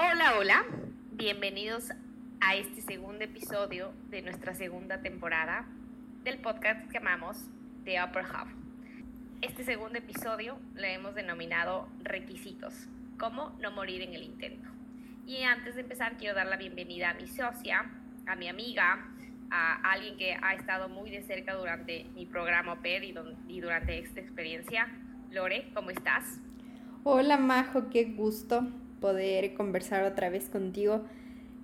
Hola, hola. Bienvenidos a este segundo episodio de nuestra segunda temporada del podcast que llamamos The Upper Half. Este segundo episodio le hemos denominado Requisitos, cómo no morir en el intento. Y antes de empezar quiero dar la bienvenida a mi socia, a mi amiga, a alguien que ha estado muy de cerca durante mi programa OPED y, y durante esta experiencia. Lore, ¿cómo estás? Hola Majo, qué gusto poder conversar otra vez contigo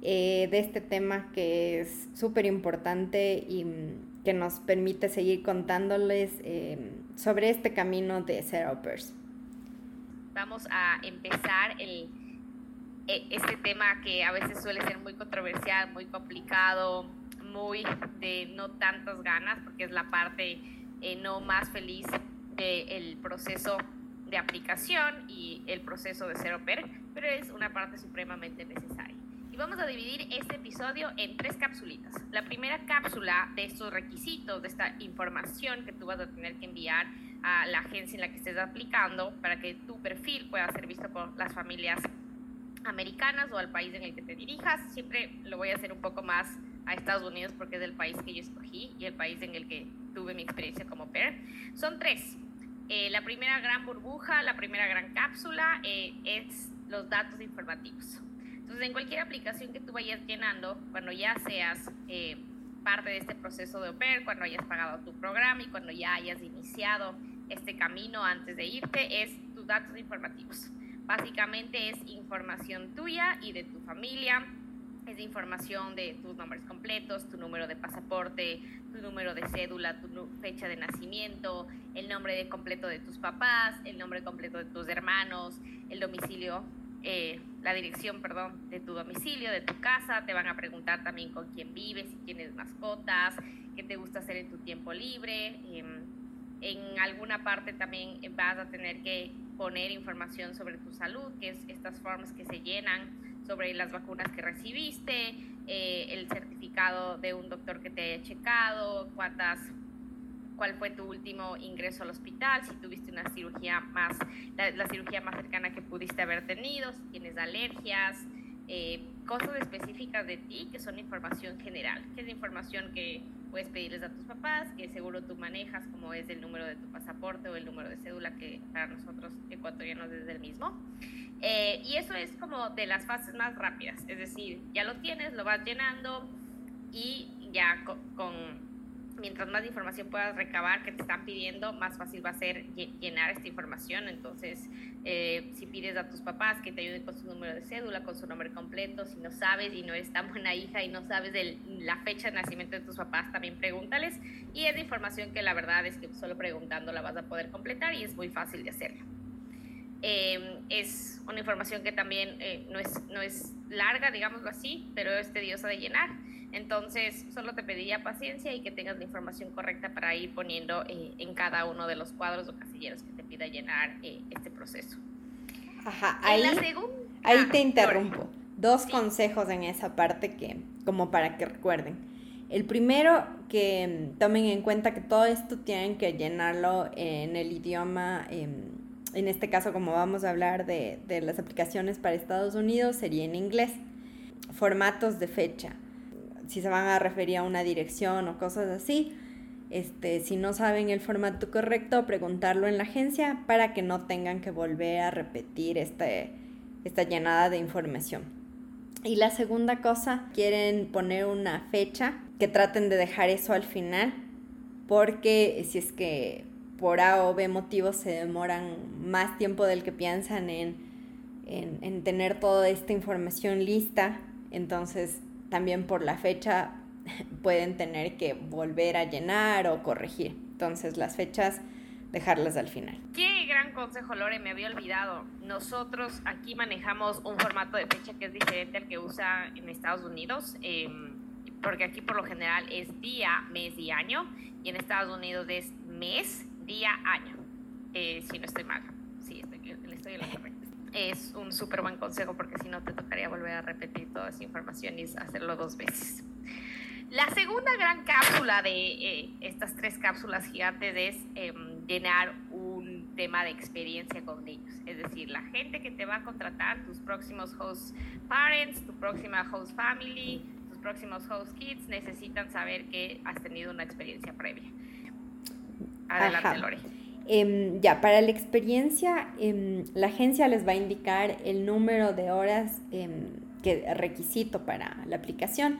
eh, de este tema que es súper importante y mm, que nos permite seguir contándoles eh, sobre este camino de ser Vamos a empezar el, e, este tema que a veces suele ser muy controversial, muy complicado, muy de no tantas ganas, porque es la parte eh, no más feliz del proceso de aplicación y el proceso de ser oper, pero es una parte supremamente necesaria. Y vamos a dividir este episodio en tres capsulitas. La primera cápsula de estos requisitos, de esta información que tú vas a tener que enviar a la agencia en la que estés aplicando para que tu perfil pueda ser visto por las familias americanas o al país en el que te dirijas. Siempre lo voy a hacer un poco más a Estados Unidos porque es el país que yo escogí y el país en el que tuve mi experiencia como PER. Son tres. Eh, la primera gran burbuja, la primera gran cápsula eh, es los datos informativos. Entonces, en cualquier aplicación que tú vayas llenando, cuando ya seas eh, parte de este proceso de OPER, cuando hayas pagado tu programa y cuando ya hayas iniciado este camino antes de irte, es tus datos informativos. Básicamente es información tuya y de tu familia, es información de tus nombres completos, tu número de pasaporte, tu número de cédula, tu fecha de nacimiento, el nombre de completo de tus papás, el nombre completo de tus hermanos, el domicilio, eh, la dirección, perdón, de tu domicilio, de tu casa. Te van a preguntar también con quién vives, si tienes mascotas, qué te gusta hacer en tu tiempo libre. Em, en alguna parte también vas a tener que poner información sobre tu salud, que es estas formas que se llenan sobre las vacunas que recibiste, eh, el certificado de un doctor que te haya checado, cuántas cuál fue tu último ingreso al hospital, si tuviste una cirugía más, la, cirugía más cercana que pudiste haber tenido, si tienes alergias, eh, cosas específicas de ti que son información general, que es información que puedes pedirles a tus papás, que seguro tú manejas, como es el número de tu pasaporte o el número de cédula, que para nosotros ecuatorianos es el mismo. Eh, y eso es como de las fases más rápidas, es decir, ya lo tienes, lo vas llenando y ya con mientras más información puedas recabar que te están pidiendo, más fácil va a ser llenar esta información. Entonces, eh, si pides a tus papás que te ayuden con su número de cédula, con su nombre completo, si no sabes y no eres tan buena hija y no sabes la fecha de nacimiento de tus papás, también pregúntales. Y es información que la verdad es que solo preguntando la vas a poder completar y es muy fácil de hacerlo. Eh, es una información que también eh, no, es, no es larga, digámoslo así, pero es tediosa de llenar. Entonces, solo te pediría paciencia y que tengas la información correcta para ir poniendo eh, en cada uno de los cuadros o casilleros que te pida llenar eh, este proceso. Ajá, ahí, ahí te interrumpo. Dos consejos en esa parte que, como para que recuerden. El primero, que mm, tomen en cuenta que todo esto tienen que llenarlo en el idioma, em, en este caso como vamos a hablar de, de las aplicaciones para Estados Unidos, sería en inglés. Formatos de fecha si se van a referir a una dirección o cosas así. Este, si no saben el formato correcto, preguntarlo en la agencia para que no tengan que volver a repetir este, esta llenada de información. Y la segunda cosa, quieren poner una fecha, que traten de dejar eso al final, porque si es que por A o B motivos se demoran más tiempo del que piensan en, en, en tener toda esta información lista, entonces también por la fecha pueden tener que volver a llenar o corregir. Entonces las fechas dejarlas al final. Qué gran consejo, Lore, me había olvidado. Nosotros aquí manejamos un formato de fecha que es diferente al que usa en Estados Unidos, em, porque aquí por lo general es día, mes y año, y en Estados Unidos es mes, día, año, eh, si no estoy mal. Sí, estoy, estoy en correcto es un súper buen consejo porque si no te tocaría volver a repetir toda esa información y hacerlo dos veces. La segunda gran cápsula de eh, estas tres cápsulas gigantes es em, llenar un tema de experiencia con niños. Es decir, la gente que te va a contratar, tus próximos host parents, tu próxima host family, tus próximos host kids, necesitan saber que has tenido una experiencia previa. Adelante, Lore. Em, ya, para la experiencia, em, la agencia les va a indicar el número de horas em, que requisito para la aplicación,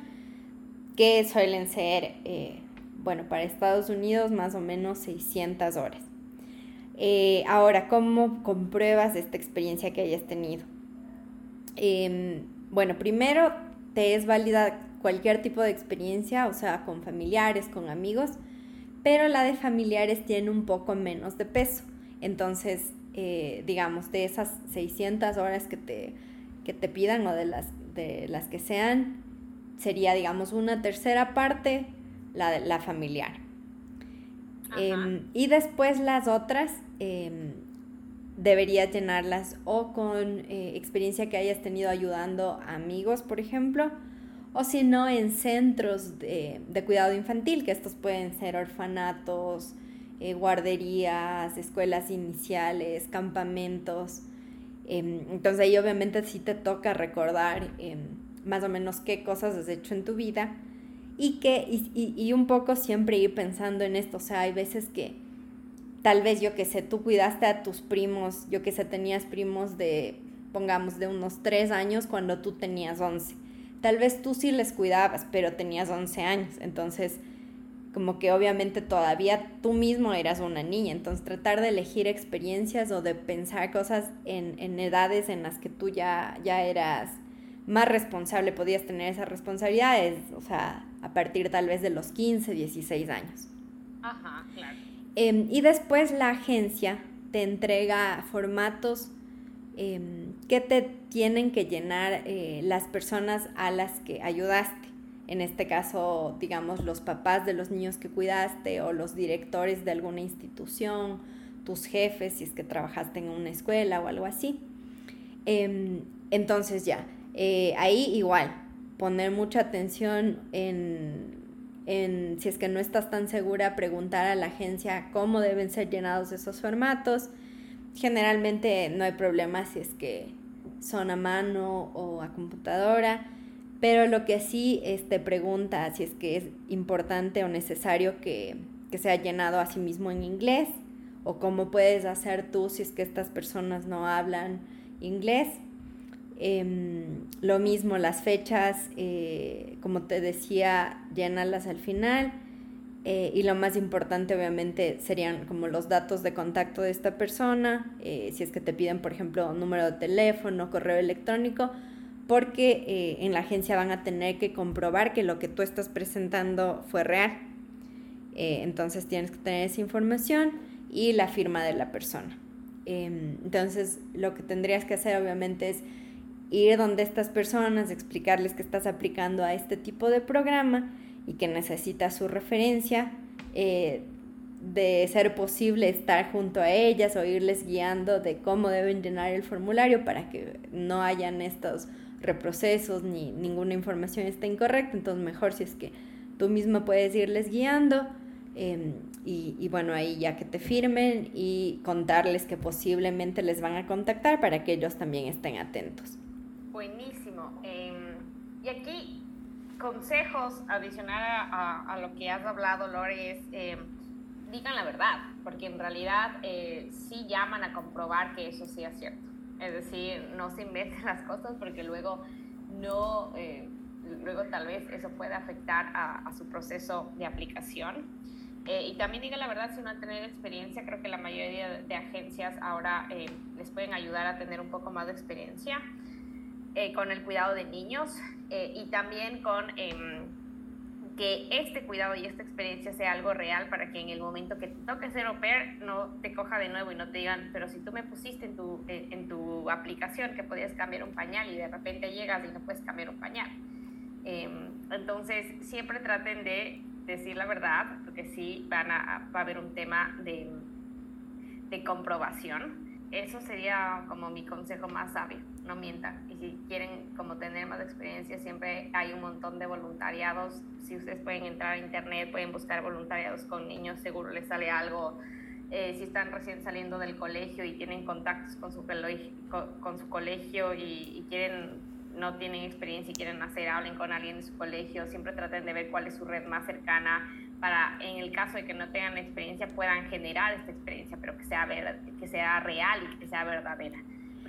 que suelen ser, eh, bueno, para Estados Unidos más o menos 600 horas. Eh, ahora, ¿cómo compruebas esta experiencia que hayas tenido? bueno, primero te es válida cualquier tipo de experiencia, o sea, con familiares, con amigos, pero la de familiares tiene un poco menos de peso. Entonces, eh, digamos, de esas 600 horas que te, que te pidan o de las, de las que sean, sería, digamos, una tercera parte la, de, la familiar. Em, y después las otras em, deberías llenarlas o con eh, experiencia que hayas tenido ayudando a amigos, por ejemplo, o si no en centros de, cuidado infantil, que estos pueden ser orfanatos, eh, guarderías, escuelas iniciales, campamentos. Em, entonces ahí obviamente sí te toca recordar em, más o menos qué cosas has hecho en tu vida y que y, y, un poco siempre ir pensando en esto, o sea, hay veces que tal vez yo que sé, tú cuidaste a tus primos, yo que sé, tenías primos de, pongamos, de unos tres años cuando tú tenías once tal vez tú sí les cuidabas, pero tenías 11 años, entonces como que obviamente todavía tú mismo eras una niña, entonces tratar de elegir experiencias o de pensar cosas en, edades en las que tú ya, ya eras más responsable, podías tener esas responsabilidades, o sea, a partir tal vez de los 15, 16 años. Ajá, claro. Em, y después la agencia te entrega formatos Em, qué te tienen que llenar eh, las personas a las que ayudaste. En este caso, digamos, los papás de los niños que cuidaste o los directores de alguna institución, tus jefes, si es que trabajaste en una escuela o algo así. Em, entonces ya, eh, ahí igual, poner mucha atención en, en, si es que no estás tan segura, preguntar a la agencia cómo deben ser llenados esos formatos Generalmente no hay problema si es que son a mano o a computadora, pero lo que sí este, pregunta si es que es importante o necesario que, que sea llenado a sí mismo en inglés o cómo puedes hacer tú si es que estas personas no hablan inglés. Em, lo mismo las fechas, eh, como te decía, llenarlas al final eh, y lo más importante obviamente serían como los datos de contacto de esta persona, eh, si es que te piden por ejemplo número de teléfono, correo electrónico, porque eh, en la agencia van a tener que comprobar que lo que tú estás presentando fue real. entonces tienes que tener esa información y la firma de la persona. Em, entonces lo que tendrías que hacer obviamente es ir donde estas personas, explicarles que estás aplicando a este tipo de programa y que necesita su referencia, eh, de ser posible estar junto a ellas o irles guiando de cómo deben llenar el formulario para que no hayan estos reprocesos ni ninguna información esté incorrecta. Entonces mejor si es que tú misma puedes irles guiando em, y, y, bueno, ahí ya que te firmen y contarles que posiblemente les van a contactar para que ellos también estén atentos. Buenísimo. Em, y aquí consejos adicional a, lo que has hablado, Lore, es eh, digan la verdad, porque en realidad eh, sí llaman a comprobar que eso sea cierto. Es decir, no se inventen las cosas porque luego no, eh, luego tal vez eso puede afectar a, su proceso de aplicación. y también digan la verdad si no han tenido experiencia, creo que la mayoría de agencias ahora les pueden ayudar a tener un poco más de experiencia. Eh, con el cuidado de niños eh, y también con em, que este cuidado y esta experiencia sea algo real para que en el momento que te toque ser au pair no te coja de nuevo y no te digan, pero si tú me pusiste en tu, eh, en tu aplicación que podías cambiar un pañal y de repente llegas y no puedes cambiar un pañal. Em, entonces, siempre traten de decir la verdad, porque sí van a, va a haber un tema de, de comprobación eso sería como mi consejo más sabio, no mientan. Y si quieren como tener más experiencia, siempre hay un montón de voluntariados. Si ustedes pueden entrar a internet, pueden buscar voluntariados con niños, seguro les sale algo eh, si están recién saliendo del colegio y tienen contactos con su, con, su colegio y, quieren, no tienen experiencia y quieren hacer, hablen con alguien de su colegio, siempre traten de ver cuál es su red más cercana para, en el caso de que no tengan experiencia, puedan generar esta experiencia, pero que sea, que sea real y que sea verdadera.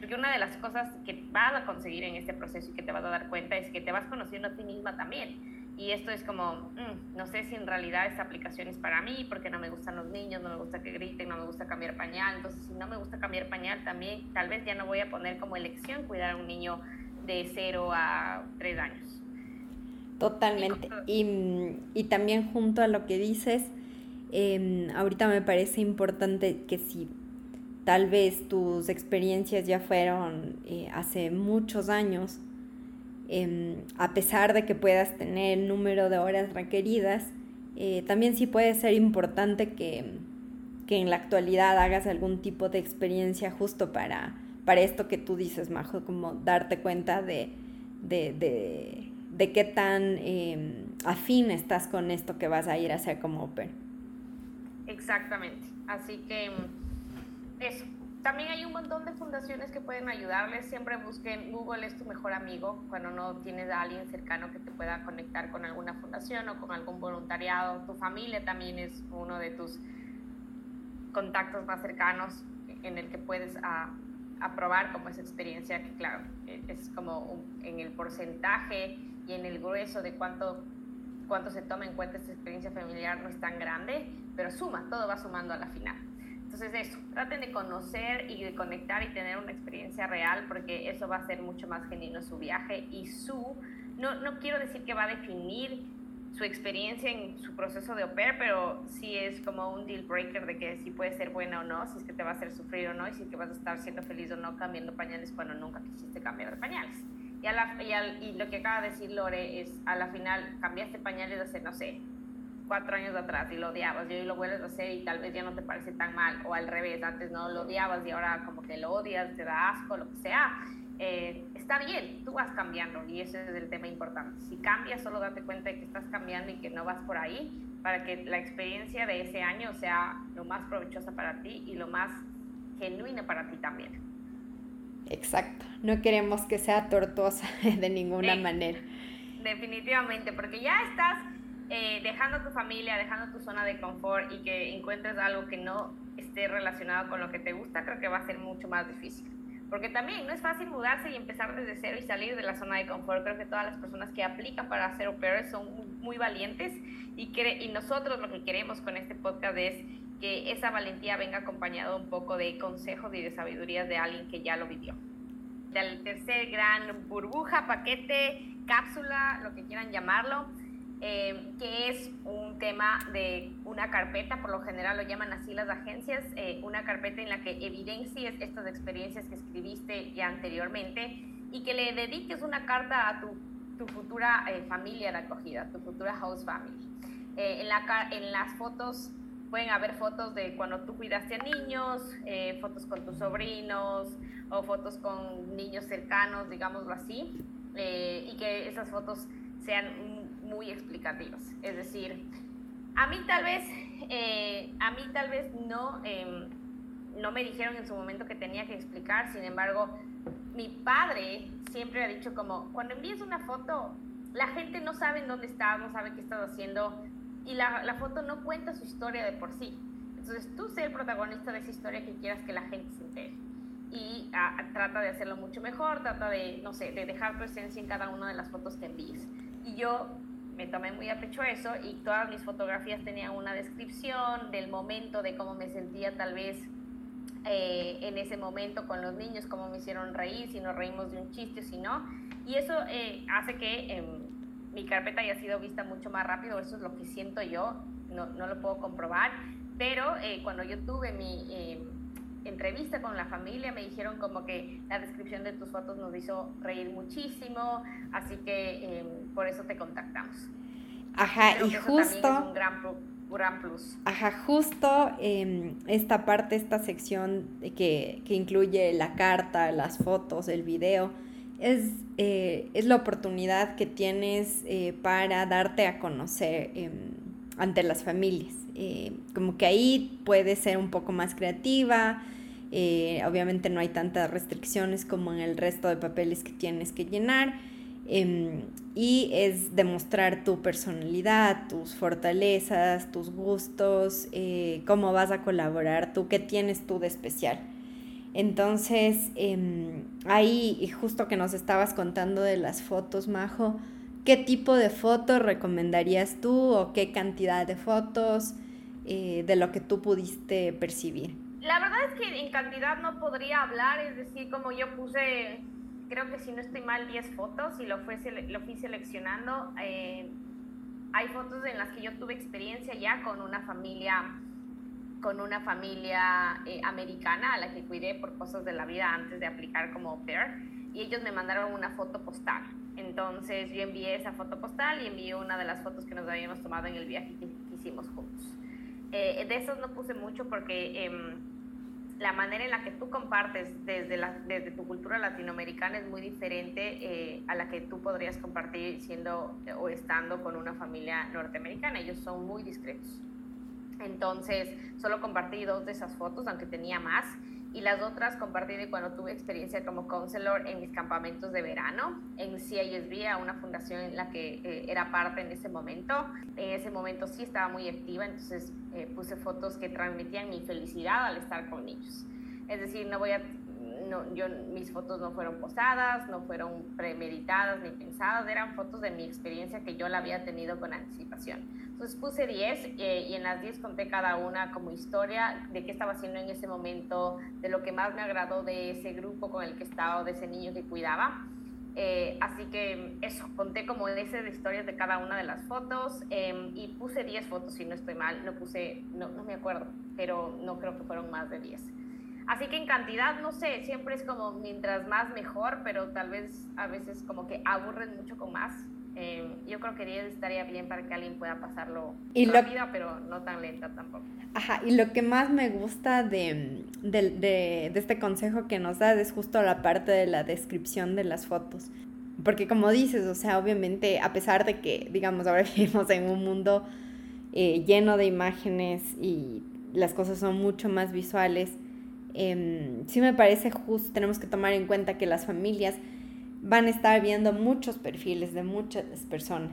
Porque una de las cosas que vas a conseguir en este proceso y que te vas a dar cuenta es que te vas conociendo a ti misma también y esto es como, mm, no sé si en realidad esta aplicación es para mí, porque no me gustan los niños, no me gusta que griten, no me gusta cambiar pañal. Entonces, si no me gusta cambiar pañal, también tal vez ya no voy a poner como elección cuidar a un niño de 0 a 3 años. Totalmente. Y, y, también junto a lo que dices, eh, ahorita me parece importante que si tal vez tus experiencias ya fueron eh, hace muchos años, Em, a pesar de que puedas tener el número de horas requeridas, eh, también sí puede ser importante que, en la actualidad hagas algún tipo de experiencia justo para, para esto que tú dices, Majo, como darte cuenta de, de, qué tan em, afín estás con esto que vas a ir a hacer como oper. Exactamente. Así que también hay un montón de fundaciones que pueden ayudarles. Siempre busquen, Google es tu mejor amigo cuando no tienes a alguien cercano que te pueda conectar con alguna fundación o con algún voluntariado. Tu familia también es uno de tus contactos más cercanos en el que puedes aprobar como esa experiencia que claro, es como en el porcentaje y en el grueso de cuánto, cuánto se toma en cuenta esta experiencia familiar no es tan grande, pero suma, todo va sumando a la final. Entonces eso, traten de conocer y de conectar y tener una experiencia real porque eso va a ser mucho más genuino su viaje y su, no, no quiero decir que va a definir su experiencia en su proceso de oper, pero sí es como un deal breaker de que si puede ser buena o no, si es que te va a hacer sufrir o no, y si es que vas a estar siendo feliz o no cambiando pañales cuando nunca quisiste cambiar pañales. Y, a la, y, y lo que acaba de decir Lore es, a la final cambiaste pañales hace, no sé, cuatro años atrás y lo odiabas y hoy lo vuelves a hacer y tal vez ya no te parece tan mal o al revés, antes no lo odiabas y ahora como que lo odias, te da asco, lo que sea, eh, está bien, tú vas cambiando y ese es el tema importante. Si cambias, solo date cuenta de que estás cambiando y que no vas por ahí para que la experiencia de ese año sea lo más provechosa para ti y lo más genuina para ti también. Exacto, no queremos que sea tortuosa de ninguna manera. Definitivamente, porque ya estás eh, dejando tu familia, dejando tu zona de confort y que encuentres algo que no esté relacionado con lo que te gusta, creo que va a ser mucho más difícil. Porque también no es fácil mudarse y empezar desde cero y salir de la zona de confort. Creo que todas las personas que aplican para hacer au son muy valientes y, y nosotros lo que queremos con este podcast es que esa valentía venga acompañado un poco de consejos y de sabidurías de alguien que ya lo vivió. Del tercer gran burbuja, paquete, cápsula, lo que quieran llamarlo eh, que es un tema de una carpeta, por lo general lo llaman así las agencias, eh, una carpeta en la que evidencies estas experiencias que escribiste ya anteriormente y que le dediques una carta a tu, tu futura eh, familia de acogida, tu futura host family. en, la, en las fotos pueden haber fotos de cuando tú cuidaste a niños, fotos con tus sobrinos o fotos con niños cercanos, digámoslo así, y que esas fotos sean muy explicativos. Es decir, a mí tal vez, eh, a mí tal vez no, em, no me dijeron en su momento que tenía que explicar, sin embargo, mi padre siempre ha dicho como, cuando envíes una foto, la gente no sabe en dónde estás, no sabe qué estás haciendo, y la, la foto no cuenta su historia de por sí. Entonces tú sé el protagonista de esa historia que quieras que la gente se entere. Y ah, trata de hacerlo mucho mejor, trata de, no sé, de dejar tu esencia en cada una de las fotos que envíes. Y yo me tomé muy a pecho eso y todas mis fotografías tenían una descripción del momento, de cómo me sentía tal vez eh, en ese momento con los niños, cómo me hicieron reír, si nos reímos de un chiste o si no. Y eso eh, hace que em, mi carpeta haya sido vista mucho más rápido, eso es lo que siento yo, no, no lo puedo comprobar, pero eh, cuando yo tuve mi em, entrevista con la familia me dijeron como que la descripción de tus fotos nos hizo reír muchísimo, así que em, por eso te contactamos. Ajá, y justo... Es un gran, gran plus. Ajá, justo em, esta parte, esta sección que, que, incluye la carta, las fotos, el video, es, eh, es la oportunidad que tienes eh, para darte a conocer em, ante las familias. Eh, como que ahí puede ser un poco más creativa, eh, obviamente no hay tantas restricciones como en el resto de papeles que tienes que llenar. Em, y es demostrar tu personalidad, tus fortalezas, tus gustos, eh, cómo vas a colaborar tú, qué tienes tú de especial. Entonces, eh, ahí, justo que nos estabas contando de las fotos, Majo, ¿qué tipo de fotos recomendarías tú o qué cantidad de fotos eh, de lo que tú pudiste percibir? La verdad es que en cantidad no podría hablar, es decir, como yo puse, creo que si no estoy mal, 10 fotos y lo, fue, lo fui seleccionando. Eh, hay fotos en las que yo tuve experiencia ya con una familia con una familia eh, americana a la que cuidé por cosas de la vida antes de aplicar como au pair y ellos me mandaron una foto postal. Entonces yo envié esa foto postal y envié una de las fotos que nos habíamos tomado en el viaje que, hicimos juntos. Eh, de esos no puse mucho porque em, la manera en la que tú compartes desde, la, desde tu cultura latinoamericana es muy diferente eh, a la que tú podrías compartir siendo eh, o estando con una familia norteamericana. Ellos son muy discretos. Entonces, solo compartí dos de esas fotos, aunque tenía más y las otras compartí de cuando tuve experiencia como counselor en mis campamentos de verano en CISB, a una fundación en la que eh, era parte en ese momento. En ese momento sí estaba muy activa, entonces eh, puse fotos que transmitían mi felicidad al estar con niños. Es decir, no voy a no, yo, mis fotos no fueron posadas, no fueron premeditadas ni pensadas, eran fotos de mi experiencia que yo la había tenido con anticipación. Entonces puse 10 eh, y en las 10 conté cada una como historia de qué estaba haciendo en ese momento, de lo que más me agradó de ese grupo con el que estaba o de ese niño que cuidaba. Eh, así que eso, conté como ese de historias de cada una de las fotos em, y puse 10 fotos si no estoy mal, no puse, no, no me acuerdo, pero no creo que fueron más de 10. Así que en cantidad, no sé, siempre es como mientras más mejor, pero tal vez a veces como que aburren mucho con más. Eh, yo creo que 10 estaría bien para que alguien pueda pasarlo y rápida, pero no tan lenta tampoco. Ajá, y lo que más me gusta de, de, de, este consejo que nos das es justo la parte de la descripción de las fotos. Porque como dices, o sea, obviamente, a pesar de que, digamos, ahora vivimos en un mundo eh, lleno de imágenes y las cosas son mucho más visuales, eh, sí me parece justo, tenemos que tomar en cuenta que las familias van a estar viendo muchos perfiles de muchas personas.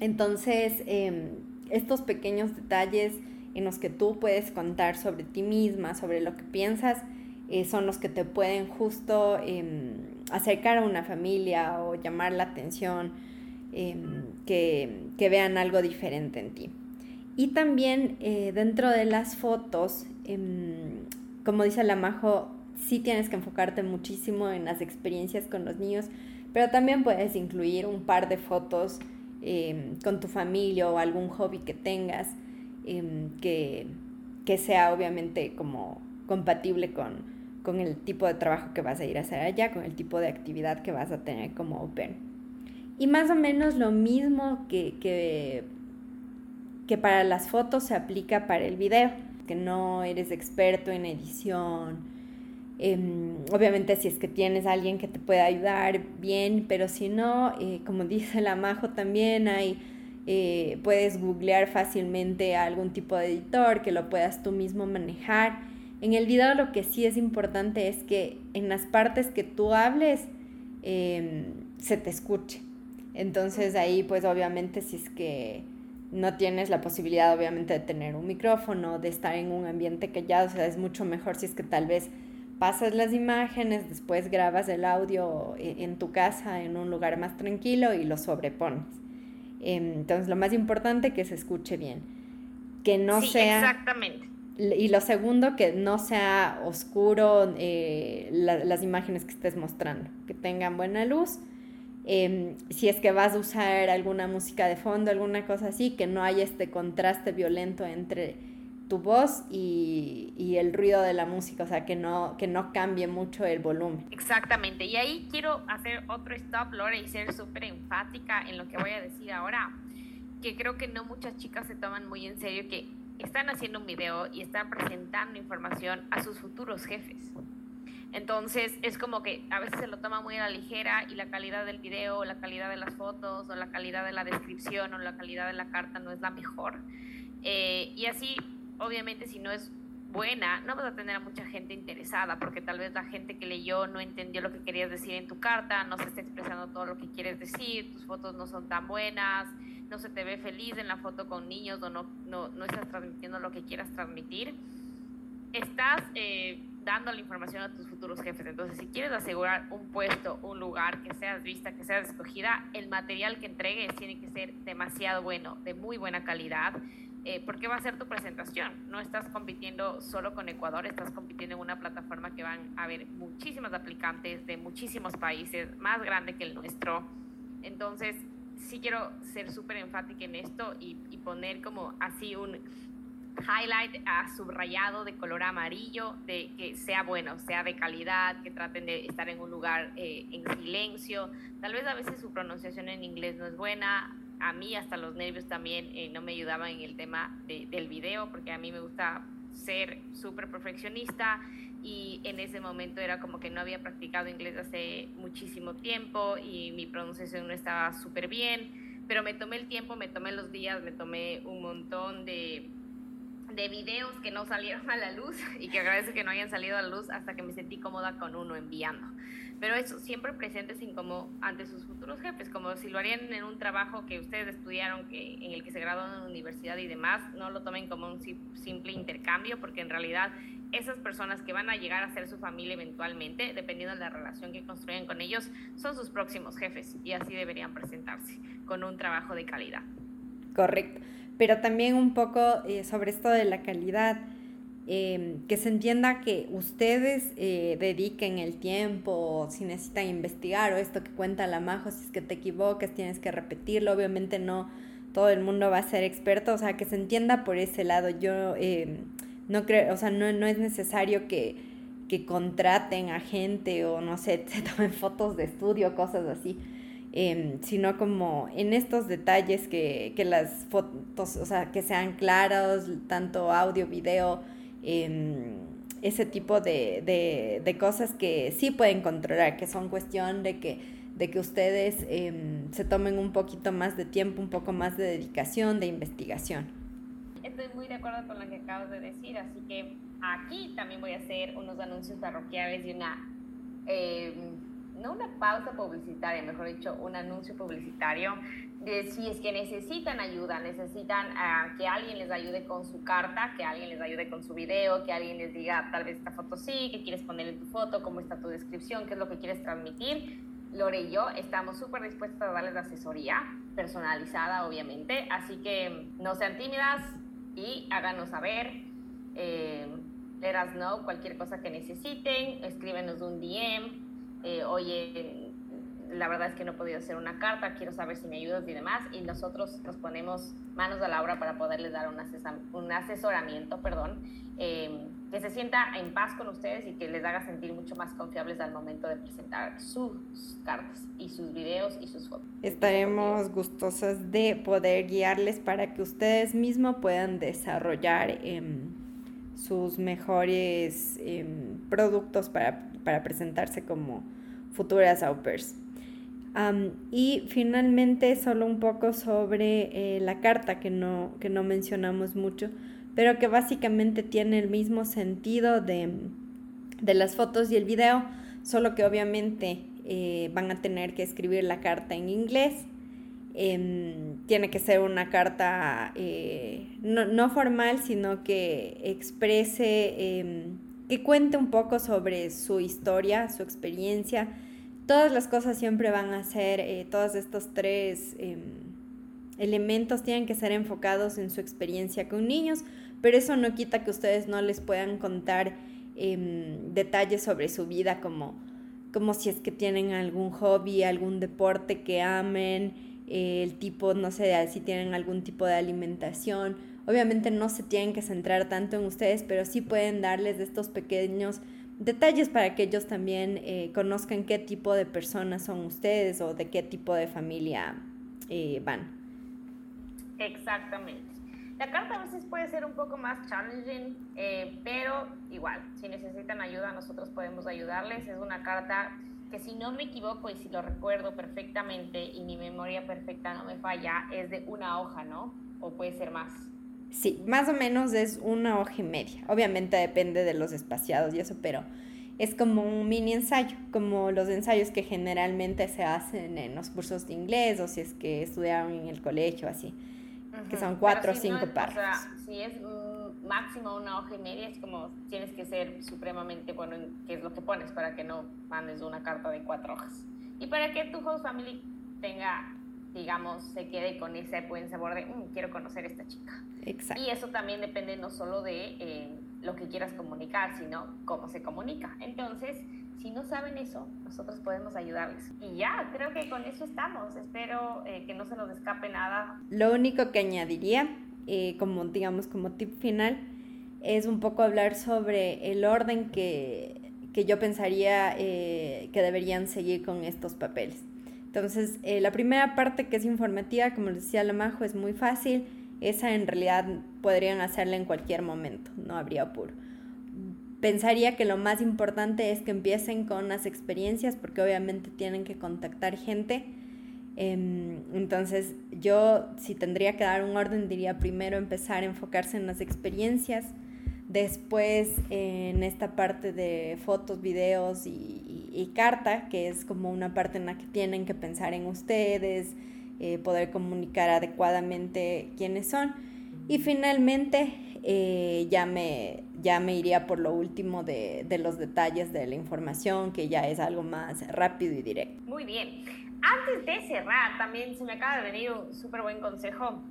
Entonces, em, estos pequeños detalles en los que tú puedes contar sobre ti misma, sobre lo que piensas, eh, son los que te pueden justo em, acercar a una familia o llamar la atención, que, que, vean algo diferente en ti. Y también eh, dentro de las fotos, como dice la Majo, sí tienes que enfocarte muchísimo en las experiencias con los niños, pero también puedes incluir un par de fotos em, con tu familia o algún hobby que tengas em, que, sea obviamente como compatible con, el tipo de trabajo que vas a ir a hacer allá, con el tipo de actividad que vas a tener como open. Y más o menos lo mismo que, que, que para las fotos se aplica para el video que no eres experto en edición. Em, obviamente si es que tienes alguien que te pueda ayudar, bien, pero si no, eh, como dice la Majo también hay, eh, puedes googlear fácilmente a algún tipo de editor que lo puedas tú mismo manejar. En el video lo que sí es importante es que en las partes que tú hables em, se te escuche. Entonces ahí pues obviamente si es que no tienes la posibilidad obviamente de tener un micrófono, de estar en un ambiente callado, o sea, es mucho mejor si es que tal vez pasas las imágenes, después grabas el audio e, en tu casa en un lugar más tranquilo y lo sobrepones. Em, entonces, lo más importante que se escuche bien, que no sí, sea... Exactamente. Y lo segundo, que no sea oscuro eh, las imágenes que estés mostrando, que tengan buena luz Em, si es que vas a usar alguna música de fondo, alguna cosa así, que no haya este contraste violento entre tu voz y, y, el ruido de la música, o sea, que no, que no cambie mucho el volumen. Exactamente, y ahí quiero hacer otro stop, Lore, y ser súper enfática en lo que voy a decir ahora, que creo que no muchas chicas se toman muy en serio que están haciendo un video y están presentando información a sus futuros jefes. Entonces es como que a veces se lo toma muy a la ligera y la calidad del video, la calidad de las fotos o la calidad de la descripción o la calidad de la carta no es la mejor. Eh, y así, obviamente, si no es buena, no vas a tener a mucha gente interesada, porque tal vez la gente que leyó no entendió lo que querías decir en tu carta, no se está expresando todo lo que quieres decir, tus fotos no son tan buenas, no se te ve feliz en la foto con niños o no, no, no estás transmitiendo lo que quieras transmitir. Estás eh, dando la información a tus futuros jefes. Entonces, si quieres asegurar un puesto, un lugar, que seas vista, que seas escogida, el material que entregues tiene que ser demasiado bueno, de muy buena calidad eh, porque va a ser tu presentación. No estás compitiendo solo con Ecuador, estás compitiendo en una plataforma que van a haber muchísimos aplicantes de muchísimos países, más grande que el nuestro. Entonces, sí quiero ser súper enfática en esto y, poner como así un highlight a subrayado de color amarillo, de que sea bueno, sea de calidad, que traten de estar en un lugar eh, en silencio. Tal vez a veces su pronunciación en inglés no es buena, a mí hasta los nervios también eh, no me ayudaban en el tema del video, porque a mí me gusta ser súper perfeccionista y en ese momento era como que no había practicado inglés hace muchísimo tiempo y mi pronunciación no estaba súper bien, pero me tomé el tiempo, me tomé los días, me tomé un montón de, de videos que no salieron a la luz y que agradezco que no hayan salido a la luz hasta que me sentí cómoda con uno enviando. Pero eso, siempre presentes en como ante sus futuros jefes, como si lo harían en un trabajo que ustedes estudiaron, que, en el que se graduaron en la universidad y demás, no lo tomen como un simple intercambio, porque en realidad esas personas que van a llegar a ser su familia eventualmente, dependiendo de la relación que construyen con ellos, son sus próximos jefes y así deberían presentarse, con un trabajo de calidad. Correcto, pero también un poco eh, sobre esto de la calidad Em, que se entienda que ustedes eh, dediquen el tiempo, si necesitan investigar o esto que cuenta la Majo, si es que te equivocas, tienes que repetirlo, obviamente no todo el mundo va a ser experto, o sea, que se entienda por ese lado. Yo em, no creo, o sea, no, no es necesario que, que, contraten a gente o no sé, se tomen fotos de estudio, cosas así. Em, sino como en estos detalles que, que las fotos, o sea, que sean claros, tanto audio, video, ese tipo de, de, cosas que sí pueden controlar, que son cuestión de que, de que ustedes em, se tomen un poquito más de tiempo, un poco más de dedicación, de investigación. Estoy muy de acuerdo con lo que acabas de decir, así que aquí también voy a hacer unos anuncios parroquiales y una... Em, no una pausa publicitaria, mejor dicho, un anuncio publicitario de si es que necesitan ayuda, necesitan uh, que alguien les ayude con su carta, que alguien les ayude con su video, que alguien les diga tal vez esta foto sí, qué quieres poner en tu foto, cómo está tu descripción, qué es lo que quieres transmitir. Lore y yo estamos súper dispuestos a darles asesoría personalizada, obviamente, así que no sean tímidas y háganos saber. Eh, let us know cualquier cosa que necesiten, escríbenos un DM, eh, oye, la verdad es que no he podido hacer una carta, quiero saber si me ayudas y demás, y nosotros nos ponemos manos a la obra para poderles dar un, un asesoramiento, perdón, eh, que se sienta en paz con ustedes y que les haga sentir mucho más confiables al momento de presentar sus cartas y sus videos y sus fotos. Estaremos gustosas de poder guiarles para que ustedes mismos puedan desarrollar em, sus mejores em, productos para, para presentarse como futuras au pairs. y finalmente solo un poco sobre eh, la carta que no, que no mencionamos mucho, pero que básicamente tiene el mismo sentido de, de las fotos y el video, solo que obviamente eh, van a tener que escribir la carta en inglés. Em, tiene que ser una carta eh, no, no, formal, sino que exprese, em, que cuente un poco sobre su historia, su experiencia, todas las cosas siempre van a ser, eh, todos estos tres em, elementos tienen que ser enfocados en su experiencia con niños, pero eso no quita que ustedes no les puedan contar em, detalles sobre su vida como, como si es que tienen algún hobby, algún deporte que amen, eh, el tipo, no sé, si tienen algún tipo de alimentación. Obviamente no se tienen que centrar tanto en ustedes, pero sí pueden darles estos pequeños detalles para que ellos también eh, conozcan qué tipo de personas son ustedes o de qué tipo de familia eh, van. Exactamente. La carta a veces puede ser un poco más challenging, eh, pero igual, si necesitan ayuda, nosotros podemos ayudarles. Es una carta que si no me equivoco y si lo recuerdo perfectamente y mi memoria perfecta no me falla, es de una hoja, ¿no? O puede ser más. Sí, más o menos es una hoja y media. Obviamente depende de los espaciados y eso, pero es como un mini ensayo, como los ensayos que generalmente se hacen en los cursos de inglés o si es que estudiaron en el colegio, así, que son cuatro o cinco párrafos. O sea, si es máximo una hoja y media, es como tienes que ser supremamente bueno en qué es lo que pones para que no mandes una carta de cuatro hojas. Y para que tu host family tenga, digamos, se quede con ese buen sabor de, mm, quiero conocer a esta chica. Exacto. Y eso también depende no solo de... Eh, lo que quieras comunicar, sino cómo se comunica. Entonces, si no saben eso, nosotros podemos ayudarles. Y ya, creo que con eso estamos. Espero eh, que no se nos escape nada. Lo único que añadiría, eh, como digamos como tip final, es un poco hablar sobre el orden que, que yo pensaría eh, que deberían seguir con estos papeles. Entonces, la primera parte que es informativa, como decía la Majo, es muy fácil esa en realidad podrían hacerla en cualquier momento, no habría apuro. Pensaría que lo más importante es que empiecen con las experiencias porque obviamente tienen que contactar gente. Em, entonces yo si tendría que dar un orden diría primero empezar a enfocarse en las experiencias, después en esta parte de fotos, videos y carta, que es como una parte en la que tienen que pensar en ustedes, eh, poder comunicar adecuadamente quiénes son. Y finalmente eh, ya, me, ya me iría por lo último de, de, los detalles de la información, que ya es algo más rápido y directo. Muy bien. Antes de cerrar, también se me acaba de venir un súper buen consejo.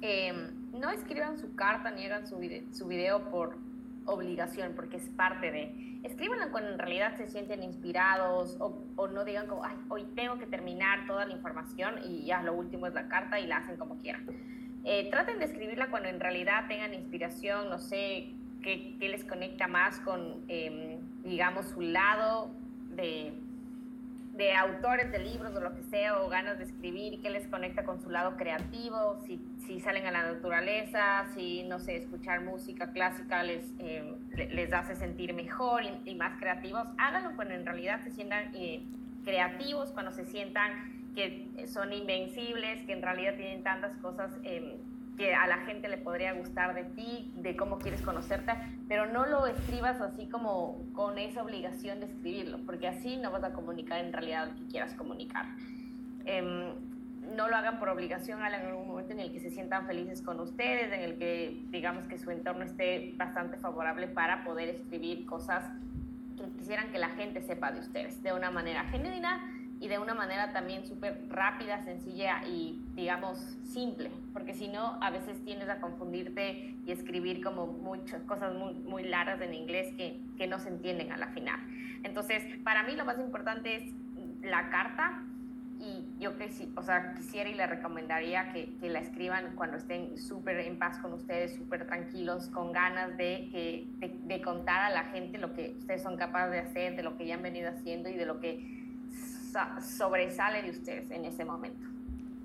Em, no escriban su carta ni hagan su, su video por obligación, porque es parte de escríbanla cuando en realidad se sienten inspirados o, no digan como, ay, hoy tengo que terminar toda la información y ya lo último es la carta y la hacen como quieran. Eh, traten de escribirla cuando en realidad tengan inspiración, no sé qué, qué les conecta más con, em, digamos, su lado de de autores de libros o lo que sea, o ganas de escribir, qué les conecta con su lado creativo, si, si salen a la naturaleza, si, no sé, escuchar música clásica les, eh, les hace sentir mejor y, más creativos, háganlo cuando en realidad se sientan eh, creativos, cuando se sientan que son invencibles, que en realidad tienen tantas cosas. Eh, que a la gente le podría gustar de ti, de cómo quieres conocerte, pero no lo escribas así como con esa obligación de escribirlo, porque así no vas a comunicar en realidad lo que quieras comunicar. Em, no lo hagan por obligación, hagan en algún momento en el que se sientan felices con ustedes, en el que digamos que su entorno esté bastante favorable para poder escribir cosas que quisieran que la gente sepa de ustedes de una manera genuina y de una manera también súper rápida, sencilla y, digamos, simple, porque si no, a veces tienes a confundirte y escribir como muchas cosas muy, muy largas en inglés que, que no se entienden a la final. Entonces, para mí lo más importante es la carta y yo que o sea, quisiera y le recomendaría que, que la escriban cuando estén súper en paz con ustedes, súper tranquilos, con ganas de, de, de, contar a la gente lo que ustedes son capaces de hacer, de lo que ya han venido haciendo y de lo que sobresale de ustedes en ese momento.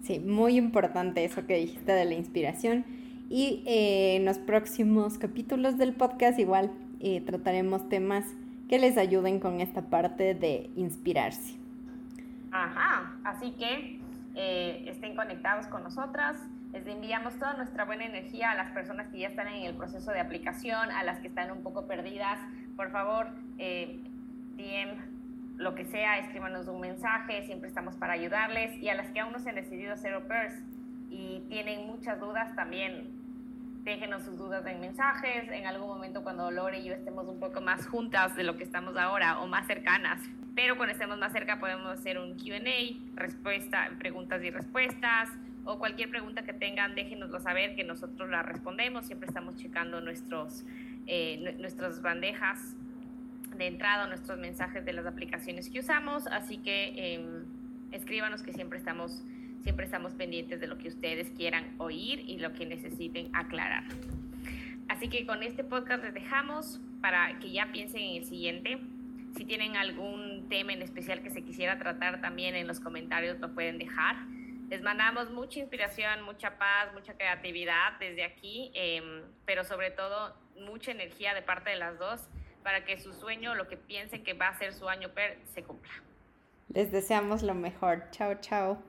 Sí, muy importante eso que dijiste de la inspiración. Y eh, en los próximos capítulos del podcast igual eh, trataremos temas que les ayuden con esta parte de inspirarse. Ajá, así que eh, estén conectados con nosotras. Les enviamos toda nuestra buena energía a las personas que ya están en el proceso de aplicación, a las que están un poco perdidas. Por favor, eh, DM lo que sea, escríbanos un mensaje, siempre estamos para ayudarles. Y a las que aún no se han decidido hacer au y tienen muchas dudas, también déjenos sus dudas en mensajes. En algún momento cuando Lore y yo estemos un poco más juntas de lo que estamos ahora o más cercanas. Pero cuando estemos más cerca podemos hacer un QA, respuesta, preguntas y respuestas. O cualquier pregunta que tengan, déjenoslo saber que nosotros la respondemos. Siempre estamos checando nuestros, eh, nuestras bandejas de entrada nuestros mensajes de las aplicaciones que usamos, así que em, escríbanos que siempre estamos, siempre estamos pendientes de lo que ustedes quieran oír y lo que necesiten aclarar. Así que con este podcast les dejamos para que ya piensen en el siguiente. Si tienen algún tema en especial que se quisiera tratar también en los comentarios lo pueden dejar. Les mandamos mucha inspiración, mucha paz, mucha creatividad desde aquí, em, pero sobre todo mucha energía de parte de las dos para que su sueño, lo que piensen que va a ser su año PER, se cumpla. Les deseamos lo mejor. Chao, chao.